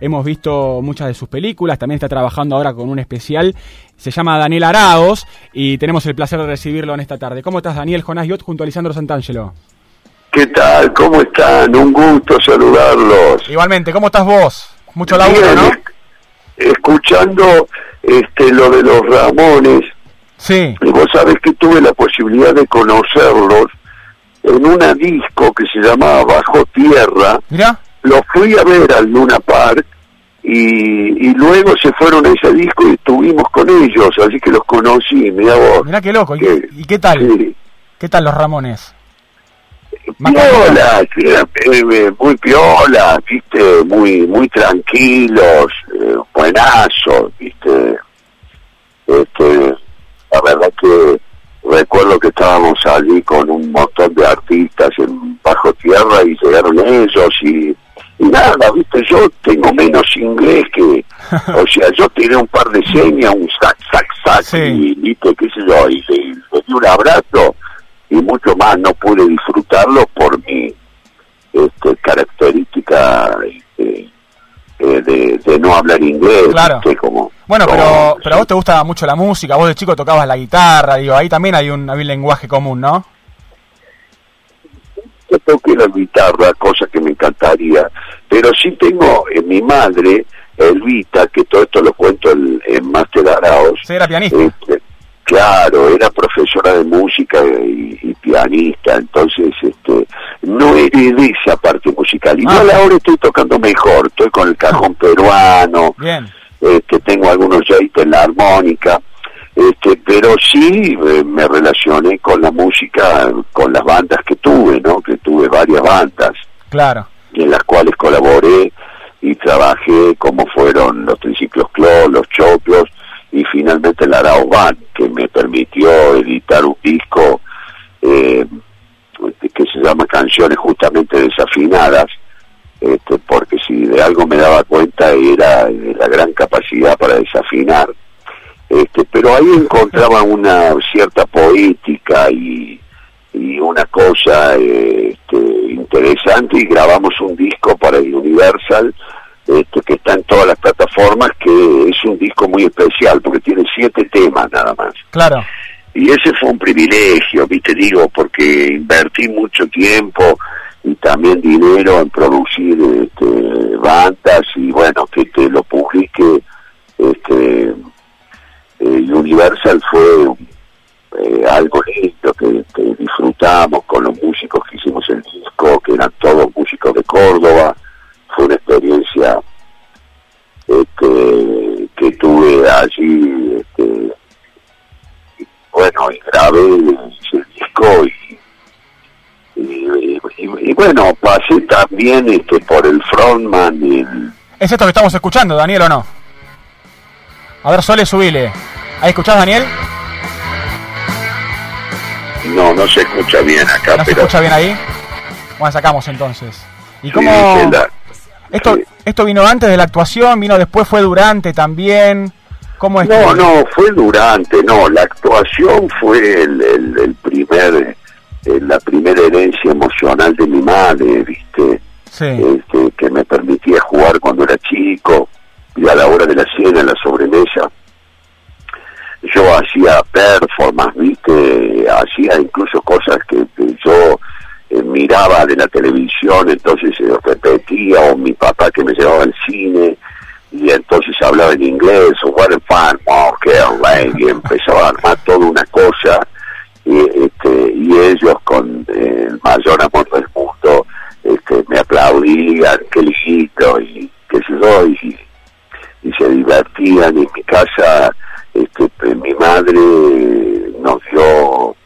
hemos visto muchas de sus películas, también está trabajando ahora con un especial, se llama Daniel Araos y tenemos el placer de recibirlo en esta tarde. ¿Cómo estás Daniel Jonás Yot junto a Lisandro Santangelo? ¿Qué tal? ¿Cómo están? Un gusto saludarlos. Igualmente, ¿cómo estás vos? Mucho laburo, ¿no? Escuchando este lo de los Ramones. Sí. Y vos sabés que tuve la posibilidad de conocerlos en una disco que se llamaba Bajo Tierra. Mira. Los fui a ver al Luna Park y, y luego se fueron a ese disco y estuvimos con ellos, así que los conocí, mira vos. Mirá qué loco. ¿Y, Que- y qué tal? Sí. ¿Qué tal los Ramones? Piola, era, eh, muy piola, viste, muy muy tranquilos, eh, buenazos, viste. Este, la verdad que recuerdo que estábamos allí con un montón de artistas en bajo tierra y llegaron ellos y nada, viste, yo tengo menos inglés que, o sea, yo tiré un par de señas, un sac, sac, sac, Sí. y viste, qué sé yo, y le, le di un abrazo y mucho más no pude disfrutarlo por mi este, característica este, eh, de, de no hablar inglés, Claro. viste, como... Bueno, pero, pero a vos te gusta mucho la música, vos de chico tocabas la guitarra, digo, ahí también hay un, hay un lenguaje común, ¿no? Yo toqué la guitarra, cosa que me encantaría, pero sí tengo en mi madre, Elvita, que todo esto lo cuento en, en Master Araos, Sí, era pianista. este, claro, era profesora de música y, y pianista, entonces este no heredé esa parte musical. Y Ah. yo ahora estoy tocando mejor, estoy con el cajón peruano, Bien. este, tengo algunos jaites en la armónica, este, pero sí eh, me relacioné con la música, con las bandas que tuve, ¿no? Que tuve varias bandas Claro. en las cuales colaboré y trabajé, como fueron los Triciclos Clos, los Choclos y finalmente la Arao Band, que me permitió editar un disco eh, que se llama Canciones justamente desafinadas, este, porque si de algo me daba cuenta era de la gran capacidad para desafinar. Este, pero ahí encontraba una cierta poética y, y una cosa este, interesante y grabamos un disco para el Universal este, que está en todas las plataformas que es un disco muy especial porque tiene siete temas nada más Claro. y ese fue un privilegio, viste, digo, porque invertí mucho tiempo y también dinero en producir este, bandas y bueno, que te lo publique este, Universal fue eh, algo lindo que, disfrutamos con los músicos que hicimos el disco, que eran todos músicos de Córdoba, fue una experiencia este, que tuve allí este, bueno, y grabé ese disco y, y, bueno, pasé también este, por el frontman el- ¿Es esto que estamos escuchando, Daniel, o no? A ver, Sole, subile. ¿Ahí escuchás, Daniel? no, no se escucha bien acá, ¿No se pero escucha bien ahí? Bueno, sacamos entonces. ¿Y cómo...? la- Esto, sí. esto vino antes de la actuación, vino después, fue durante también. ¿Cómo es? No, no, fue durante, no, la actuación fue el, el, el primer, eh, la primera herencia emocional de mi madre, viste, Sí, este, que me permitía jugar cuando era chico y a la hora de la cena, en la sobremesa. Yo hacía performance, viste, hacía incluso cosas que, yo eh, miraba de la televisión, entonces se repetía, o mi papá que me llevaba al cine, y entonces hablaba en inglés, o what a fun walker, like, y empezaba a armar toda una cosa, y, este, ellos con eh, el mayor amor del mundo este, me aplaudían, qué lindo, y qué sé yo, y, y se divertían, en mi casa este, pues, mi madre nos dio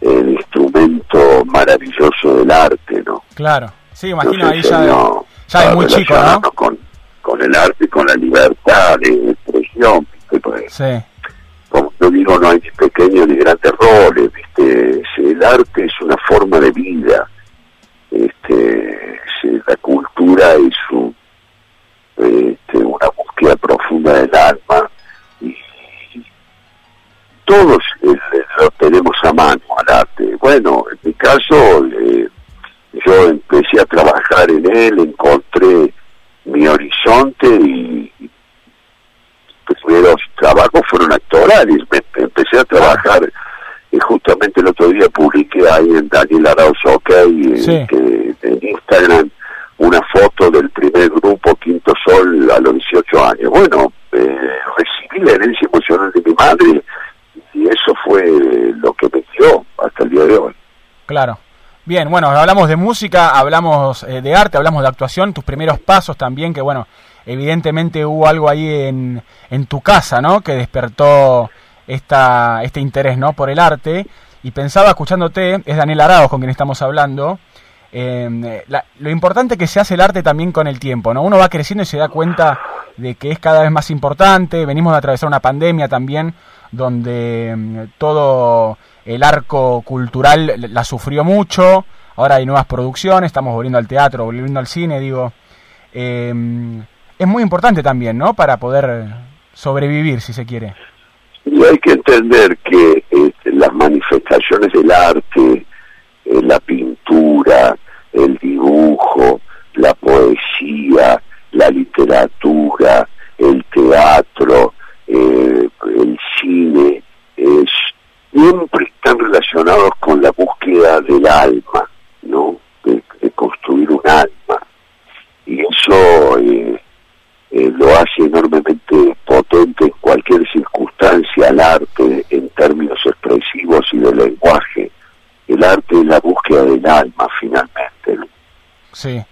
el instrumento maravilloso del arte, ¿no? claro. Sí, imagino ahí ya enseñó ya muy chico, ¿no? Con, con el arte y con la libertad de expresión, ¿viste? Pues, Sí, como yo digo, no hay ni pequeños ni grandes roles, ¿viste? El arte es una forma de vida, este, es- la cultura es un, este, una búsqueda profunda del alma y todos eh, lo tenemos a mano al arte. Bueno, en mi caso, eh, yo empecé a trabajar en él, encontré mi horizonte y, y pues, los primeros trabajos fueron actorales. Me, empecé a trabajar, y justamente el otro día publiqué ahí en Daniel Arauz que, en Instagram una foto del primer grupo Quinto Sol a los 18 años. Bueno, eh, recibí la herencia emocional de mi madre lo que me hasta el día de hoy. Claro. Bien, bueno, hablamos de música, hablamos eh, de arte, hablamos de actuación, tus primeros pasos también, que bueno, evidentemente hubo algo ahí en, en tu casa, ¿no? Que despertó esta, este interés, ¿no? Por el arte. Y pensaba, escuchándote, es Daniel Araos con quien estamos hablando, eh, lo importante que se hace el arte también con el tiempo, ¿no? Uno va creciendo y se da cuenta de que es cada vez más importante. Venimos de atravesar una pandemia también, donde mm, todo el arco cultural la sufrió mucho. Ahora hay nuevas producciones, estamos volviendo al teatro, volviendo al cine, digo. Eh, es muy importante también, ¿no? Para poder sobrevivir, si se quiere. Y hay que entender que este, las manifestaciones del arte, eh, la pintura, el dibujo, la poesía, la literatura, el teatro, eh, el cine, siempre están relacionados con la búsqueda del alma, ¿no? De, construir un alma. Y eso eh, eh, lo hace enormemente potente en cualquier circunstancia al arte en términos expresivos y de lenguaje. El arte es la búsqueda del alma, finalmente. ¿no? Sí.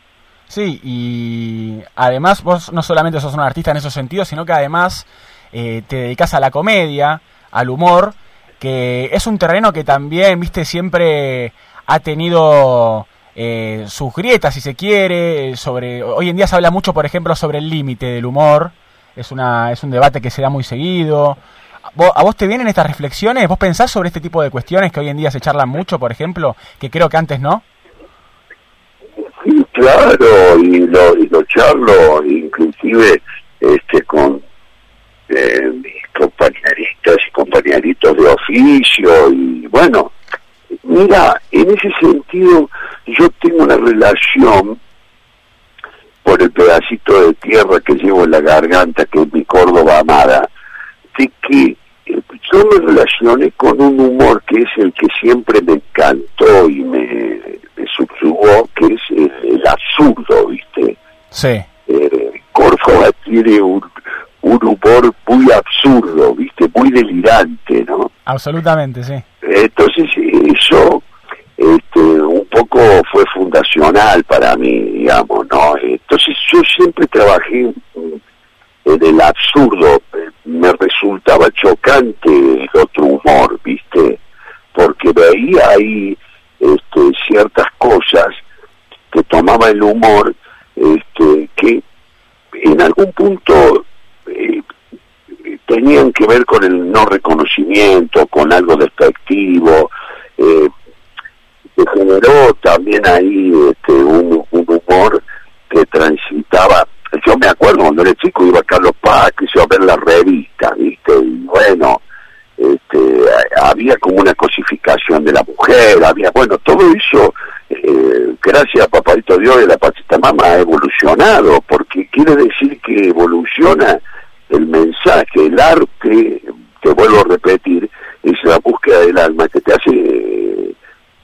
Sí, y además vos no solamente sos un artista en esos sentidos, sino que además eh, te dedicas a la comedia, al humor, que es un terreno que también, viste, siempre ha tenido eh, sus grietas, si se quiere, sobre... Hoy en día se habla mucho, por ejemplo, sobre el límite del humor, es, una, es un debate que se da muy seguido. ¿A vos te vienen estas reflexiones? ¿Vos pensás sobre este tipo de cuestiones que hoy en día se charlan mucho, por ejemplo, que creo que antes no? Claro, y lo, y lo charlo inclusive este con eh, mis compañeritas y compañeritos de oficio y bueno, mira, en ese sentido yo tengo una relación por el pedacito de tierra que llevo en la garganta, que es mi Córdoba amada, de que yo me relacioné con un humor que es el que siempre me encantó y me subyugó, que es el, absurdo, ¿viste? Sí. Eh, Córdoba tiene un, humor muy absurdo, ¿viste? Muy delirante, ¿no? Absolutamente, sí. Entonces, eso este, un poco fue fundacional para mí, digamos, ¿no? Entonces, yo siempre trabajé en el absurdo, me resultaba chocante el otro humor, ¿viste? Porque veía ahí este, ciertas cosas que tomaba el humor este, que en algún punto eh, tenían que ver con el no reconocimiento, con algo despectivo. Eh, generó también ahí este, un, humor que transitaba. Yo me acuerdo cuando era chico iba a Carlos Paz, que iba a ver la revista, ¿viste? Y bueno, este, había como una cosificación de la mujer, había, bueno, todo eso, eh, gracias a Papadito Dios y la Pachita Mama ha evolucionado, porque quiere decir que evoluciona el mensaje, el arte, te vuelvo a repetir, es la búsqueda del alma te hace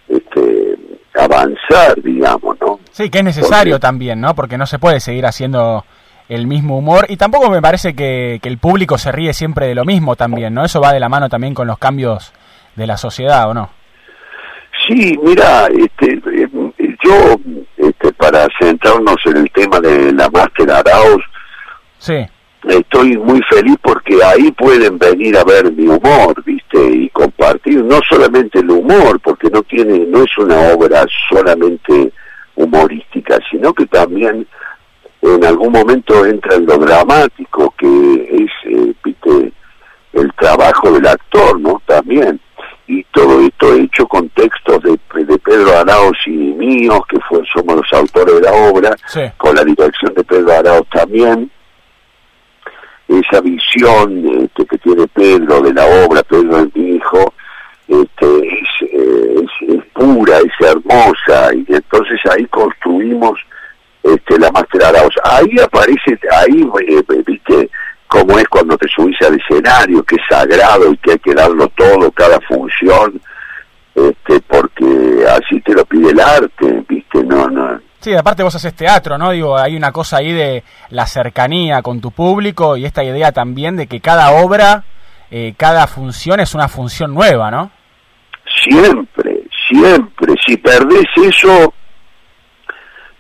este, avanzar, digamos, ¿no? Sí, que es necesario también, ¿no? Porque no se puede seguir haciendo el mismo humor y tampoco me parece que, el público se ríe siempre de lo mismo también, ¿no? Eso va de la mano también con los cambios de la sociedad, ¿o no? Sí, mira, este, yo, este, para centrarnos en el tema de la Máster Arauz, sí. estoy muy feliz porque ahí pueden venir a ver mi humor, ¿viste? Y compartir no solamente el humor, porque no tiene, no es una obra solamente humorística, sino que también en algún momento entra en lo dramático, que es, eh, viste, el trabajo del actor, ¿no? También. Y todo esto hecho con textos de, de Pedro Arauz y míos, que fue, somos los autores de la obra, con la dirección de Pedro Arauz también. Esa visión este, que tiene Pedro de la obra, Pedro es mi hijo, este, es, eh, es pura, es hermosa, y entonces ahí construimos este, la Master Arauz. Ahí aparece, ahí, eh, viste, cómo es cuando te subís al escenario que es sagrado y que hay que darlo todo, cada función, este, porque así te lo pide el arte, ¿viste? No, no. Sí, aparte vos haces teatro, ¿no? Digo, hay una cosa ahí de la cercanía con tu público y esta idea también de que cada obra, eh, cada función es una función nueva, ¿no? Siempre, siempre. Si perdés eso,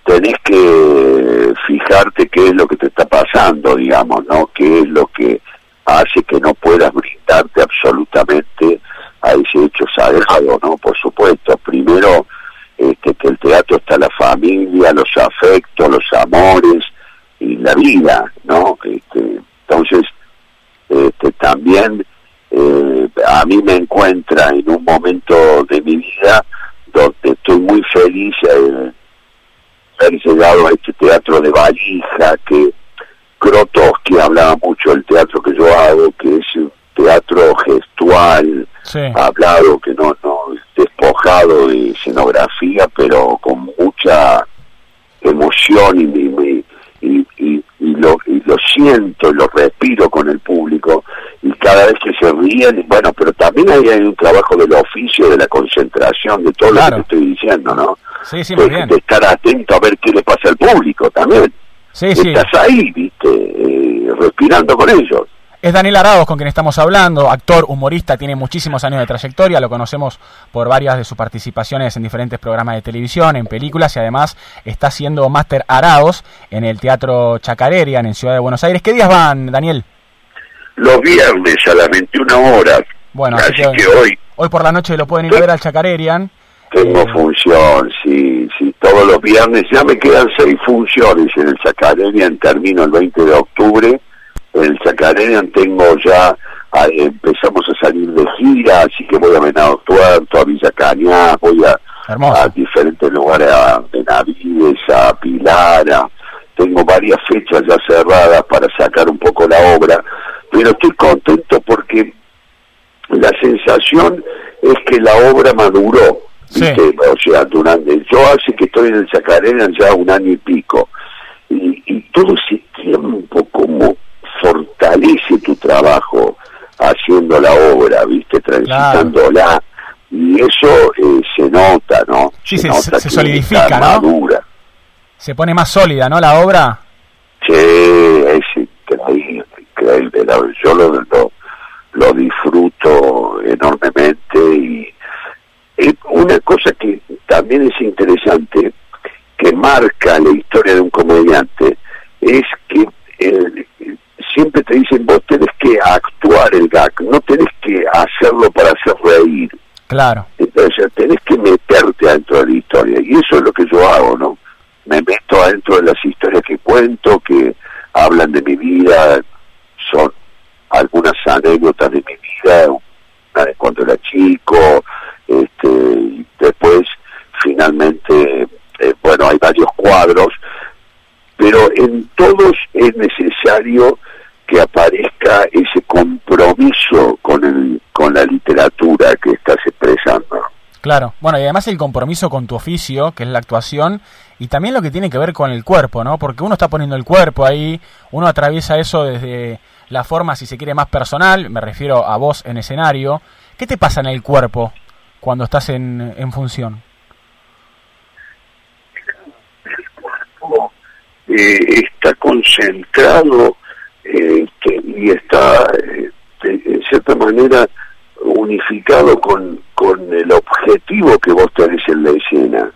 tenés que fijarte qué es lo que te está pasando, digamos, ¿no? Qué es lo que hace que no puedas brindarte absolutamente a ese hecho sagrado, ¿no? Por supuesto, primero este, que el teatro está la familia, los afectos, los amores y la vida, ¿no? Este, entonces, este, también eh, a mí me encuentra en un momento de mi vida donde estoy muy feliz de haber llegado a este teatro de valija que Grotowski hablaba mucho del teatro que yo hago, que es un teatro gestual, hablado, que no, no despojado de escenografía, pero con mucha emoción y, y, y, lo, y lo siento, lo respiro con el público y cada vez que se ríen, bueno, pero también hay, un trabajo del oficio, de la concentración, de todo lo que te estoy diciendo, ¿no? Sí, sí, muy bien. De estar atento a ver qué le pasa al público también. Sí, sí. Estás ahí, viste, eh, respirando con ellos. Es Daniel Arados con quien estamos hablando, actor, humorista, tiene muchísimos años de trayectoria, lo conocemos por varias de sus participaciones en diferentes programas de televisión, en películas y además está haciendo máster Arados en el Teatro Chacarerian en Ciudad de Buenos Aires. ¿Qué días van, Daniel? Los viernes a las 21 horas. Bueno, así, que, hoy... Hoy por la noche lo pueden ir a ver al Chacarerian. Tengo eh, función, sí, sí, todos los viernes. Ya me quedan seis funciones en el Chacarerian, termino el 20 de octubre en el Chacarerian tengo ya, empezamos a salir de gira, así que voy a Venado Tuerto, a Villa Cañá, voy a, a diferentes lugares, a Benavides, a Pilar, tengo varias fechas ya cerradas para sacar un poco la obra, pero estoy contento porque la sensación es que la obra maduró, o sea, durante, yo hace que estoy en el Chacarerian ya un año y pico, y, y todo ese tiempo como fortalece tu trabajo haciendo la obra, ¿viste? Transitándola. Y eso eh, se nota, ¿no? Sí, se, se, solidifica, ¿no? Se pone más sólida, ¿no? La obra. Sí, es increíble, increíble. Yo lo, lo, lo disfruto enormemente y una cosa que también es interesante, que marca la historia de un comediante, es que el, siempre te dicen, vos tenés que actuar el gag, no tenés que hacerlo para hacer reír. Claro. Entonces, tenés que meterte adentro de la historia. Y eso es lo que yo hago, ¿no? Me meto adentro de las historias que cuento, que hablan de mi vida, son algunas anécdotas de mi vida, una de cuando era chico, este, y después, finalmente, eh, bueno, hay varios cuadros, pero en todos es necesario que aparezca ese compromiso con el con la literatura que estás expresando. Claro, bueno, y además el compromiso con tu oficio, que es la actuación, y también lo que tiene que ver con el cuerpo, ¿no? Porque uno está poniendo el cuerpo ahí, uno atraviesa eso desde la forma, si se quiere, más personal, me refiero a vos en escenario. ¿Qué te pasa en el cuerpo cuando estás en, en función? El cuerpo eh, está concentrado eh, y está eh, de, cierta manera unificado con, con el objetivo que vos tenés en la escena.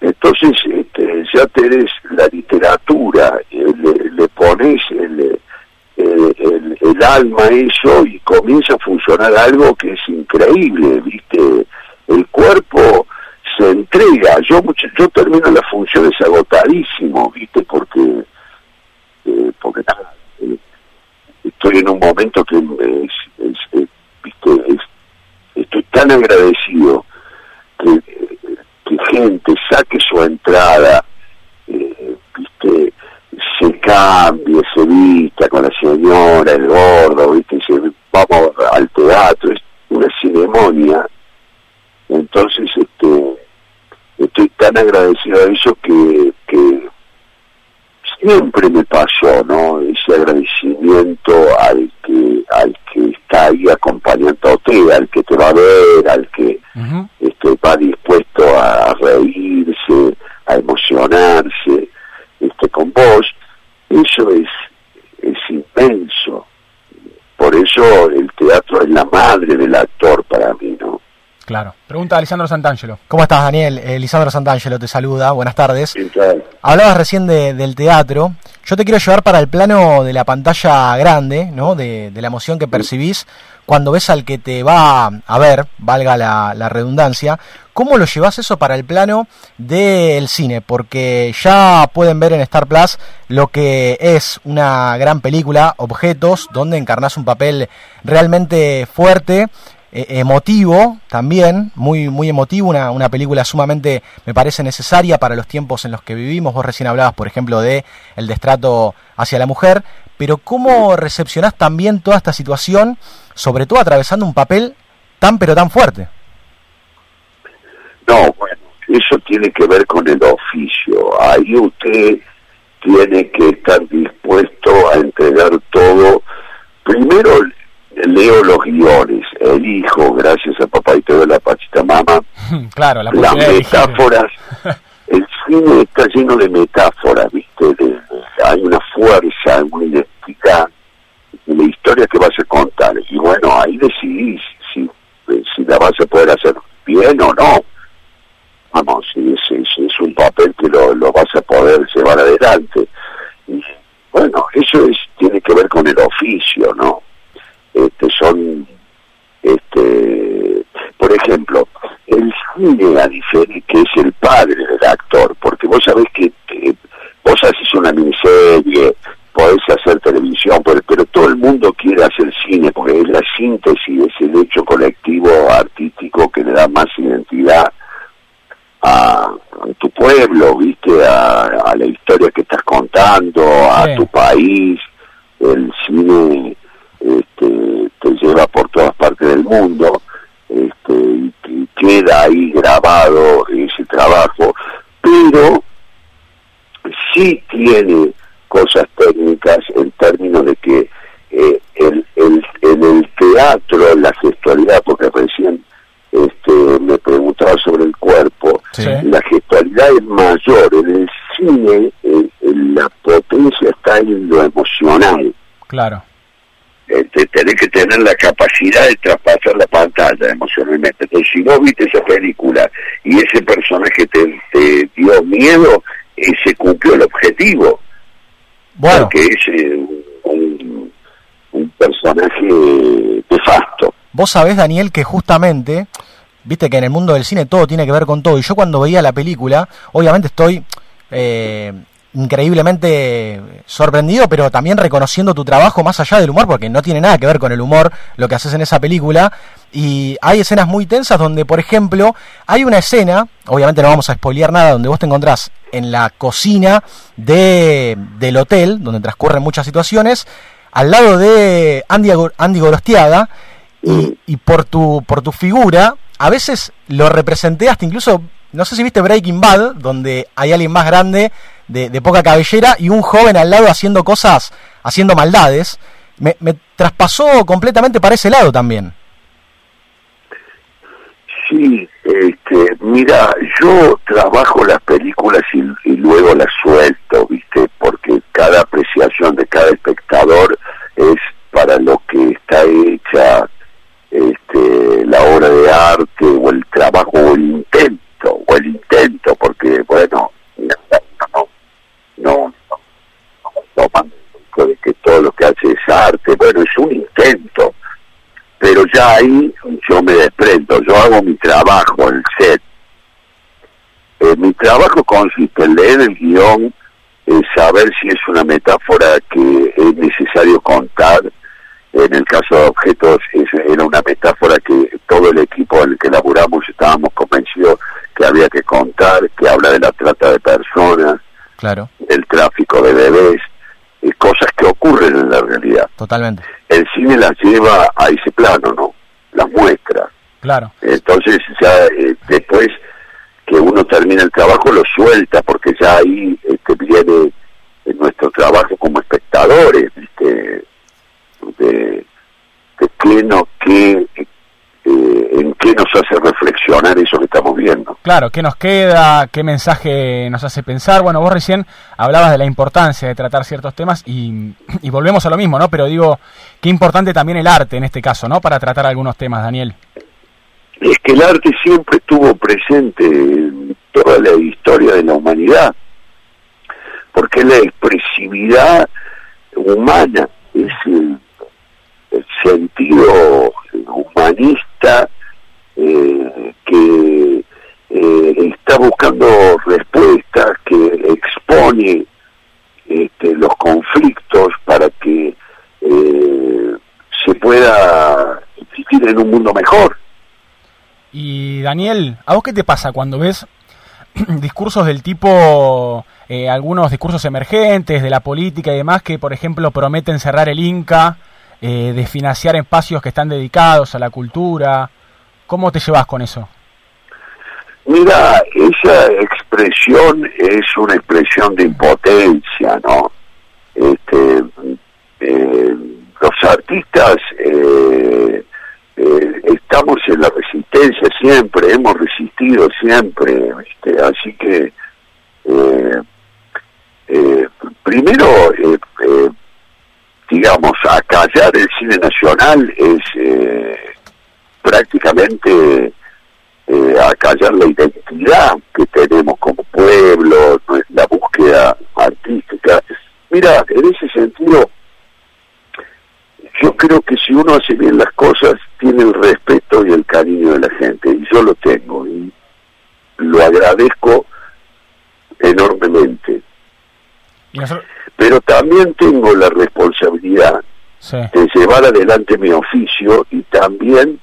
Entonces este, ya tenés la literatura, eh, le, pones el, el, alma a eso y comienza a funcionar algo que es increíble, ¿viste? El cuerpo se entrega, yo yo termino las funciones agotadísimo, ¿viste? Porque, porque nada, estoy en un momento que estoy tan agradecido que, gente saque su entrada, eh, se cambie, se vista con la señora, el gordo, ¿viste? Vamos al teatro, es una ceremonia. Entonces, este, estoy tan agradecido a eso que, que siempre me pasó, ¿no? Ese agradecimiento al que, al que emocionarse este, con vos, eso es, es inmenso. Por eso el teatro es la madre del actor para mí, ¿no? Claro. Pregunta a Lisandro Santangelo. ¿Cómo estás, Daniel? Eh, Lisandro Santangelo te saluda. Buenas tardes. Sí, claro. Hablabas recién de- del teatro. Yo te quiero llevar para el plano de la pantalla grande, ¿no? De, de la emoción que percibís cuando ves al que te va a ver, valga la, redundancia. ¿Cómo lo llevas eso para el plano del cine? Porque ya pueden ver en Star Plus lo que es una gran película, Objetos, donde encarnás un papel realmente fuerte eh, emotivo también, muy, muy emotivo, una, una película sumamente, me parece, necesaria para los tiempos en los que vivimos. Vos recién hablabas, por ejemplo, de el destrato hacia la mujer, pero ¿cómo recepcionás también toda esta situación, sobre todo atravesando un papel tan pero tan fuerte? No, bueno, eso tiene que ver con el oficio. Ahí usted tiene que estar dispuesto a entregar todo. Primero leo los guiones, elijo, gracias a papá y te doy la pachita mama, claro, la las metáforas. El cine está lleno de metáforas, ¿viste? De- de- hay una fuerza, una de la historia que vas a contar. Y bueno, ahí decidís si, si la vas a poder hacer bien o no. Vamos, si es, si es un papel que lo, vas a poder llevar adelante. Y, bueno, eso es tiene que ver con el oficio, ¿no? Este, son este por ejemplo el cine que es el padre del actor porque vos sabés que eh, vos haces una miniserie podés hacer televisión pero, pero todo el mundo quiere hacer cine porque es la síntesis es el hecho colectivo artístico que le da más identidad a, a tu pueblo viste a, a la historia que estás contando a Sí. tu país el cine este, te lleva por todas partes del mundo este, y que queda ahí grabado ese trabajo, pero sí tiene cosas técnicas en términos de que eh, el, el, en el teatro, la gestualidad, porque recién este, me preguntaba sobre el cuerpo, Sí. La gestualidad es mayor, en el cine eh, la potencia está en lo emocional Claro. este, tenés que tener la capacidad de traspasar la pantalla emocionalmente. Entonces, si vos viste esa película y ese personaje te, te dio miedo, eh, se cumplió el objetivo, Bueno, porque es eh, un, un personaje nefasto. Vos sabés, Daniel, que justamente, viste que en el mundo del cine todo tiene que ver con todo. Y yo cuando veía la película, obviamente estoy eh, increíblemente sorprendido, pero también reconociendo tu trabajo más allá del humor, porque no tiene nada que ver con el humor lo que haces en esa película. Y hay escenas muy tensas donde, por ejemplo, hay una escena, obviamente no vamos a spoilear nada, donde vos te encontrás en la cocina de, del hotel, donde transcurren muchas situaciones, al lado de Andy, Andy Gorostiaga, y, y por tu por tu figura a veces lo representé hasta incluso no sé si viste Breaking Bad donde hay alguien más grande de, de poca cabellera y un joven al lado haciendo cosas haciendo maldades me, traspasó completamente para ese lado también Sí, este, mira, yo trabajo las películas y luego las suelto, ¿viste? Porque cada apreciación de cada espectador es para lo que está hecha este, la obra de arte o el trabajo o el intento, o el intento, porque, bueno, no, no, no, no, que todo lo que hace es arte, bueno, es un intento pero ya ahí yo me desprendo, yo hago mi trabajo el set. Eh, mi trabajo consiste en leer el guion, en saber si es una metáfora que es necesario contar. En el caso de objetos es- era una metáfora que todo el equipo en el que laburamos estábamos convencidos que había que contar, que habla de la trata de personas, claro del tráfico de bebés, eh, cosas que ocurren en la realidad totalmente el cine las lleva a ese plano, ¿no? Las muestra. Claro. Entonces ya eh, después que uno termina el trabajo lo suelta porque ya ahí este, viene nuestro trabajo como espectadores, ¿viste? De, de qué no, qué, eh, en qué nos hace reflexionar eso que estamos viendo. Claro. ¿qué nos queda? ¿Qué mensaje nos hace pensar? Bueno, vos recién hablabas de la importancia de tratar ciertos temas y, y volvemos a lo mismo, ¿no? Pero digo, qué importante también el arte en este caso, ¿no? Para tratar algunos temas, Daniel. Es que el arte siempre estuvo presente en toda la historia de la humanidad, porque es la expresividad humana, es el, el sentido humanista eh, que eh, está buscando respuestas, que expone este, los conflictos para que eh, se pueda vivir en un mundo mejor. Y Daniel, ¿a vos qué te pasa cuando ves discursos del tipo, eh, algunos discursos emergentes de la política y demás que, por ejemplo, prometen cerrar el Inca, eh, de financiar espacios que están dedicados a la cultura? ¿Cómo te llevas con eso? Mira, esa expresión es una expresión de impotencia, ¿no? Este, eh, los artistas eh, eh, estamos en la resistencia siempre, hemos resistido siempre, ¿viste? así que eh, primero, digamos, acallar el cine nacional es eh, prácticamente eh, acallar la identidad que tenemos como pueblo, la búsqueda artística. Mira, en ese sentido, yo creo que si uno hace bien las cosas, tiene el respeto y el cariño de la gente, y yo lo tengo, y lo agradezco enormemente. Pero también tengo la responsabilidad sí. de llevar adelante mi oficio y también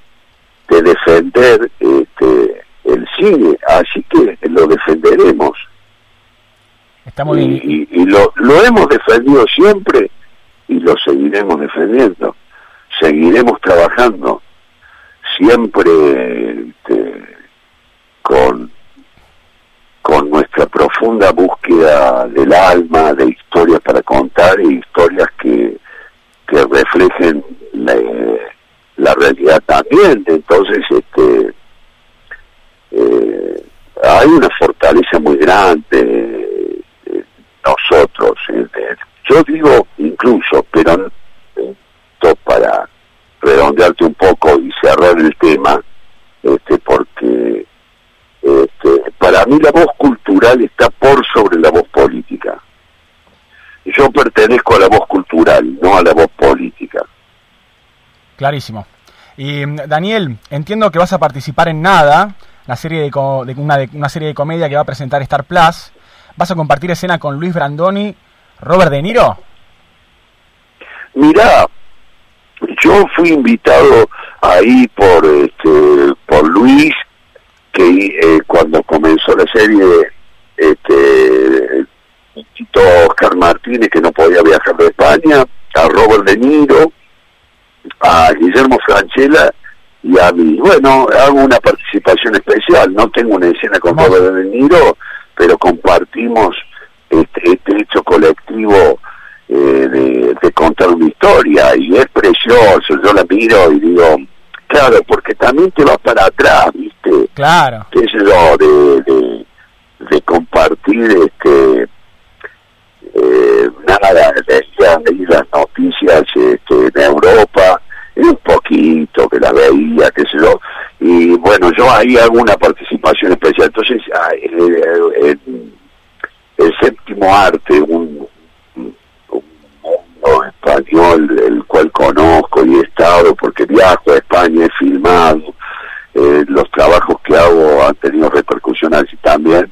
de defender este, el cine, así que lo defenderemos. Está muy bien. y- y lo, lo hemos defendido siempre y lo seguiremos defendiendo. Seguiremos trabajando siempre este, con nuestra profunda búsqueda del alma, de historias para contar y historias que, que reflejen la, realidad también. Entonces, este, eh, hay una fortaleza muy grande nosotros. yo digo incluso, pero esto para redondearte un poco y cerrar el tema, este, porque este, para mí la voz cultural está por sobre la voz política. Yo pertenezco a la voz cultural, no a la voz política. Clarísimo. Y mm, Daniel, entiendo que vas a participar en Nada, la serie de, co- de una, de una serie de comedia que va a presentar Star Plus. ¿Vas a compartir escena con Luis Brandoni, Robert De Niro? Mirá, yo fui invitado ahí por este, por Luis, que eh, cuando comenzó la serie, este, Oscar Martínez, que no podía viajar de España, a Robert De Niro, a Guillermo Franchella y a mí. Bueno, hago una participación especial, no tengo una escena con. Robert De Niro, pero compartimos este, este hecho colectivo eh, de, de contar una historia y es precioso, yo la miro y digo, claro, porque también te vas para atrás, Claro. qué sé yo, de, de, de compartir este eh, nada, leía, leí las noticias este, en Europa, un poquito que la veía, qué sé yo, y bueno, yo ahí hago una participación especial. Entonces, ah, en el séptimo arte, un, español, el cual conozco y he estado, porque viajo a España, he filmado, eh, los trabajos que hago han tenido repercusión así también,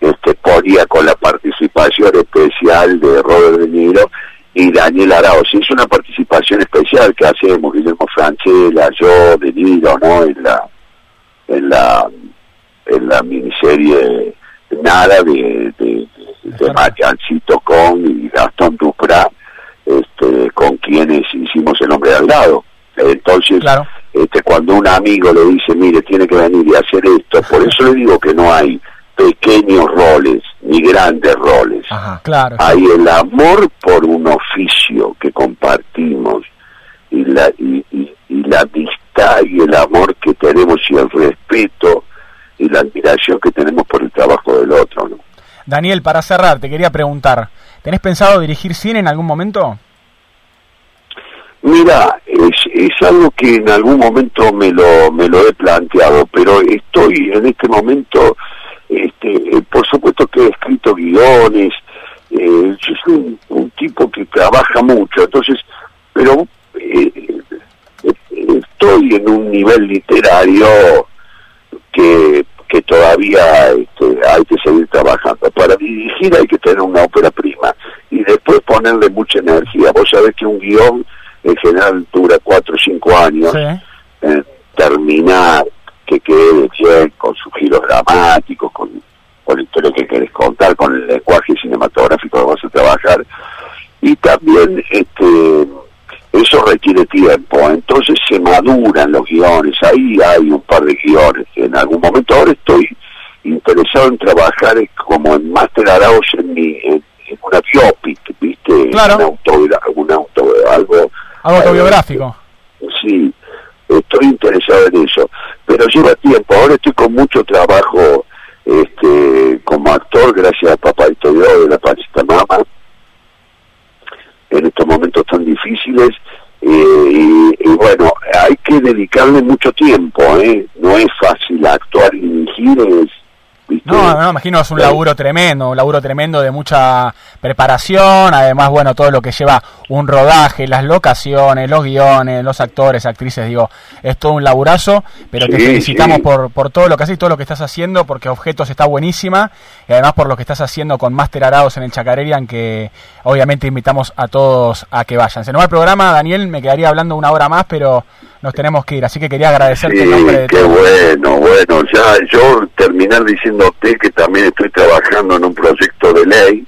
este, ponía con la participación especial de Robert De Niro y Daniel Arao. Sí, es una participación especial que hacemos Guillermo Franchella, yo, De Niro, ¿no? En la, en la, en la miniserie Nada de, de, de Mariancito con y Gastón Duprat, este, con quienes hicimos el hombre al lado. Entonces, Claro. Este, cuando un amigo le dice, mire, tiene que venir y hacer esto, por eso le digo que no hay pequeños roles ni grandes roles. Ajá. Claro. Hay el amor por un oficio que compartimos y la, y, y- y la amistad y el amor que tenemos y el respeto y la admiración que tenemos por el trabajo del otro. ¿no? Daniel, para cerrar, te quería preguntar, ¿tenés pensado dirigir cine en algún momento? Mira, es, es algo que en algún momento me lo, me lo he planteado, pero estoy en este momento, este, eh, por supuesto que he escrito guiones, eh, yo soy un, tipo que trabaja mucho, entonces, pero eh, estoy en un nivel literario que, que todavía este, hay que seguir trabajando. Para dirigir hay que tener una ópera prima y después ponerle mucha energía. Vos sabés que un guion en general dura cuatro o cinco años, eh, terminar, que quede bien, con sus giros dramáticos, con, con la historia que querés contar, con el lenguaje cinematográfico que vas a trabajar. Y también este eso requiere tiempo, entonces se maduran los guiones, ahí hay un par de guiones, en algún momento ahora estoy interesado en trabajar como en Master Arauz en, mi, en, una biopic, ¿viste? Claro. Un auto, auto, algo Autobiográfico. sí, estoy interesado en eso, pero lleva tiempo. Ahora estoy con mucho trabajo este, como actor, gracias a Papá Dios de la Pachita Mama, en estos momentos tan difíciles. Eh, y, bueno, hay que dedicarle mucho tiempo, ¿eh? No es fácil actuar y dirigir, es no, no, imagino es un laburo tremendo, un laburo tremendo de mucha preparación, además, bueno, todo lo que lleva un rodaje, las locaciones, los guiones, los actores, actrices, digo, es todo un laburazo, pero te felicitamos por, por todo lo que haces todo lo que estás haciendo, porque Objetos está buenísima, y además por lo que estás haciendo con Master Arados en el Chacarerian, que obviamente invitamos a todos a que vayan. Se nos va el programa, Daniel, me quedaría hablando una hora más, pero nos tenemos que ir. Así que quería agradecerte el nombre de qué bueno, bueno. Ya yo terminar diciéndote que también estoy trabajando en un proyecto de ley.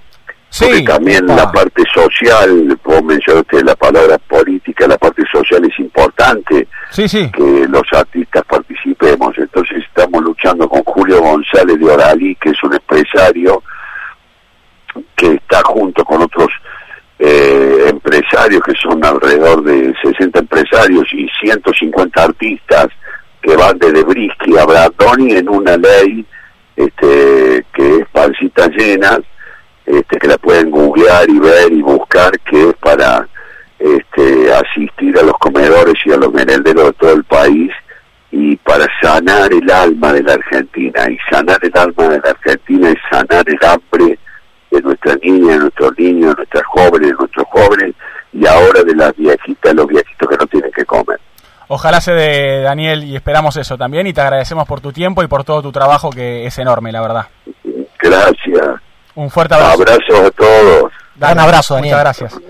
Sí, también la parte social, vos mencionaste la palabra política, la parte social es importante. Sí, sí. Que los artistas participemos. Entonces estamos luchando con Julio González de Oralí, que es un empresario que está junto con otros eh, empresarios, que son alrededor de 60 empresarios y 150 artistas que van de Brisky a Bradoni en una ley este, que es pancitas llenas, este, que la pueden googlear y ver y buscar, que es para este, asistir a los comedores y a los merenderos de todo el país y para sanar el alma de la Argentina. Y sanar el alma de la Argentina es sanar el hambre de nuestras niñas, de nuestros niños, de nuestras jóvenes, de nuestros jóvenes y ahora de las viejitas, los viejitos que no tienen que comer. Ojalá se de Daniel y esperamos eso también y te agradecemos por tu tiempo y por todo tu trabajo que es enorme, la verdad. Gracias. Un fuerte abrazo. Abrazo a todos. un abrazo, Daniel. Muchas gracias.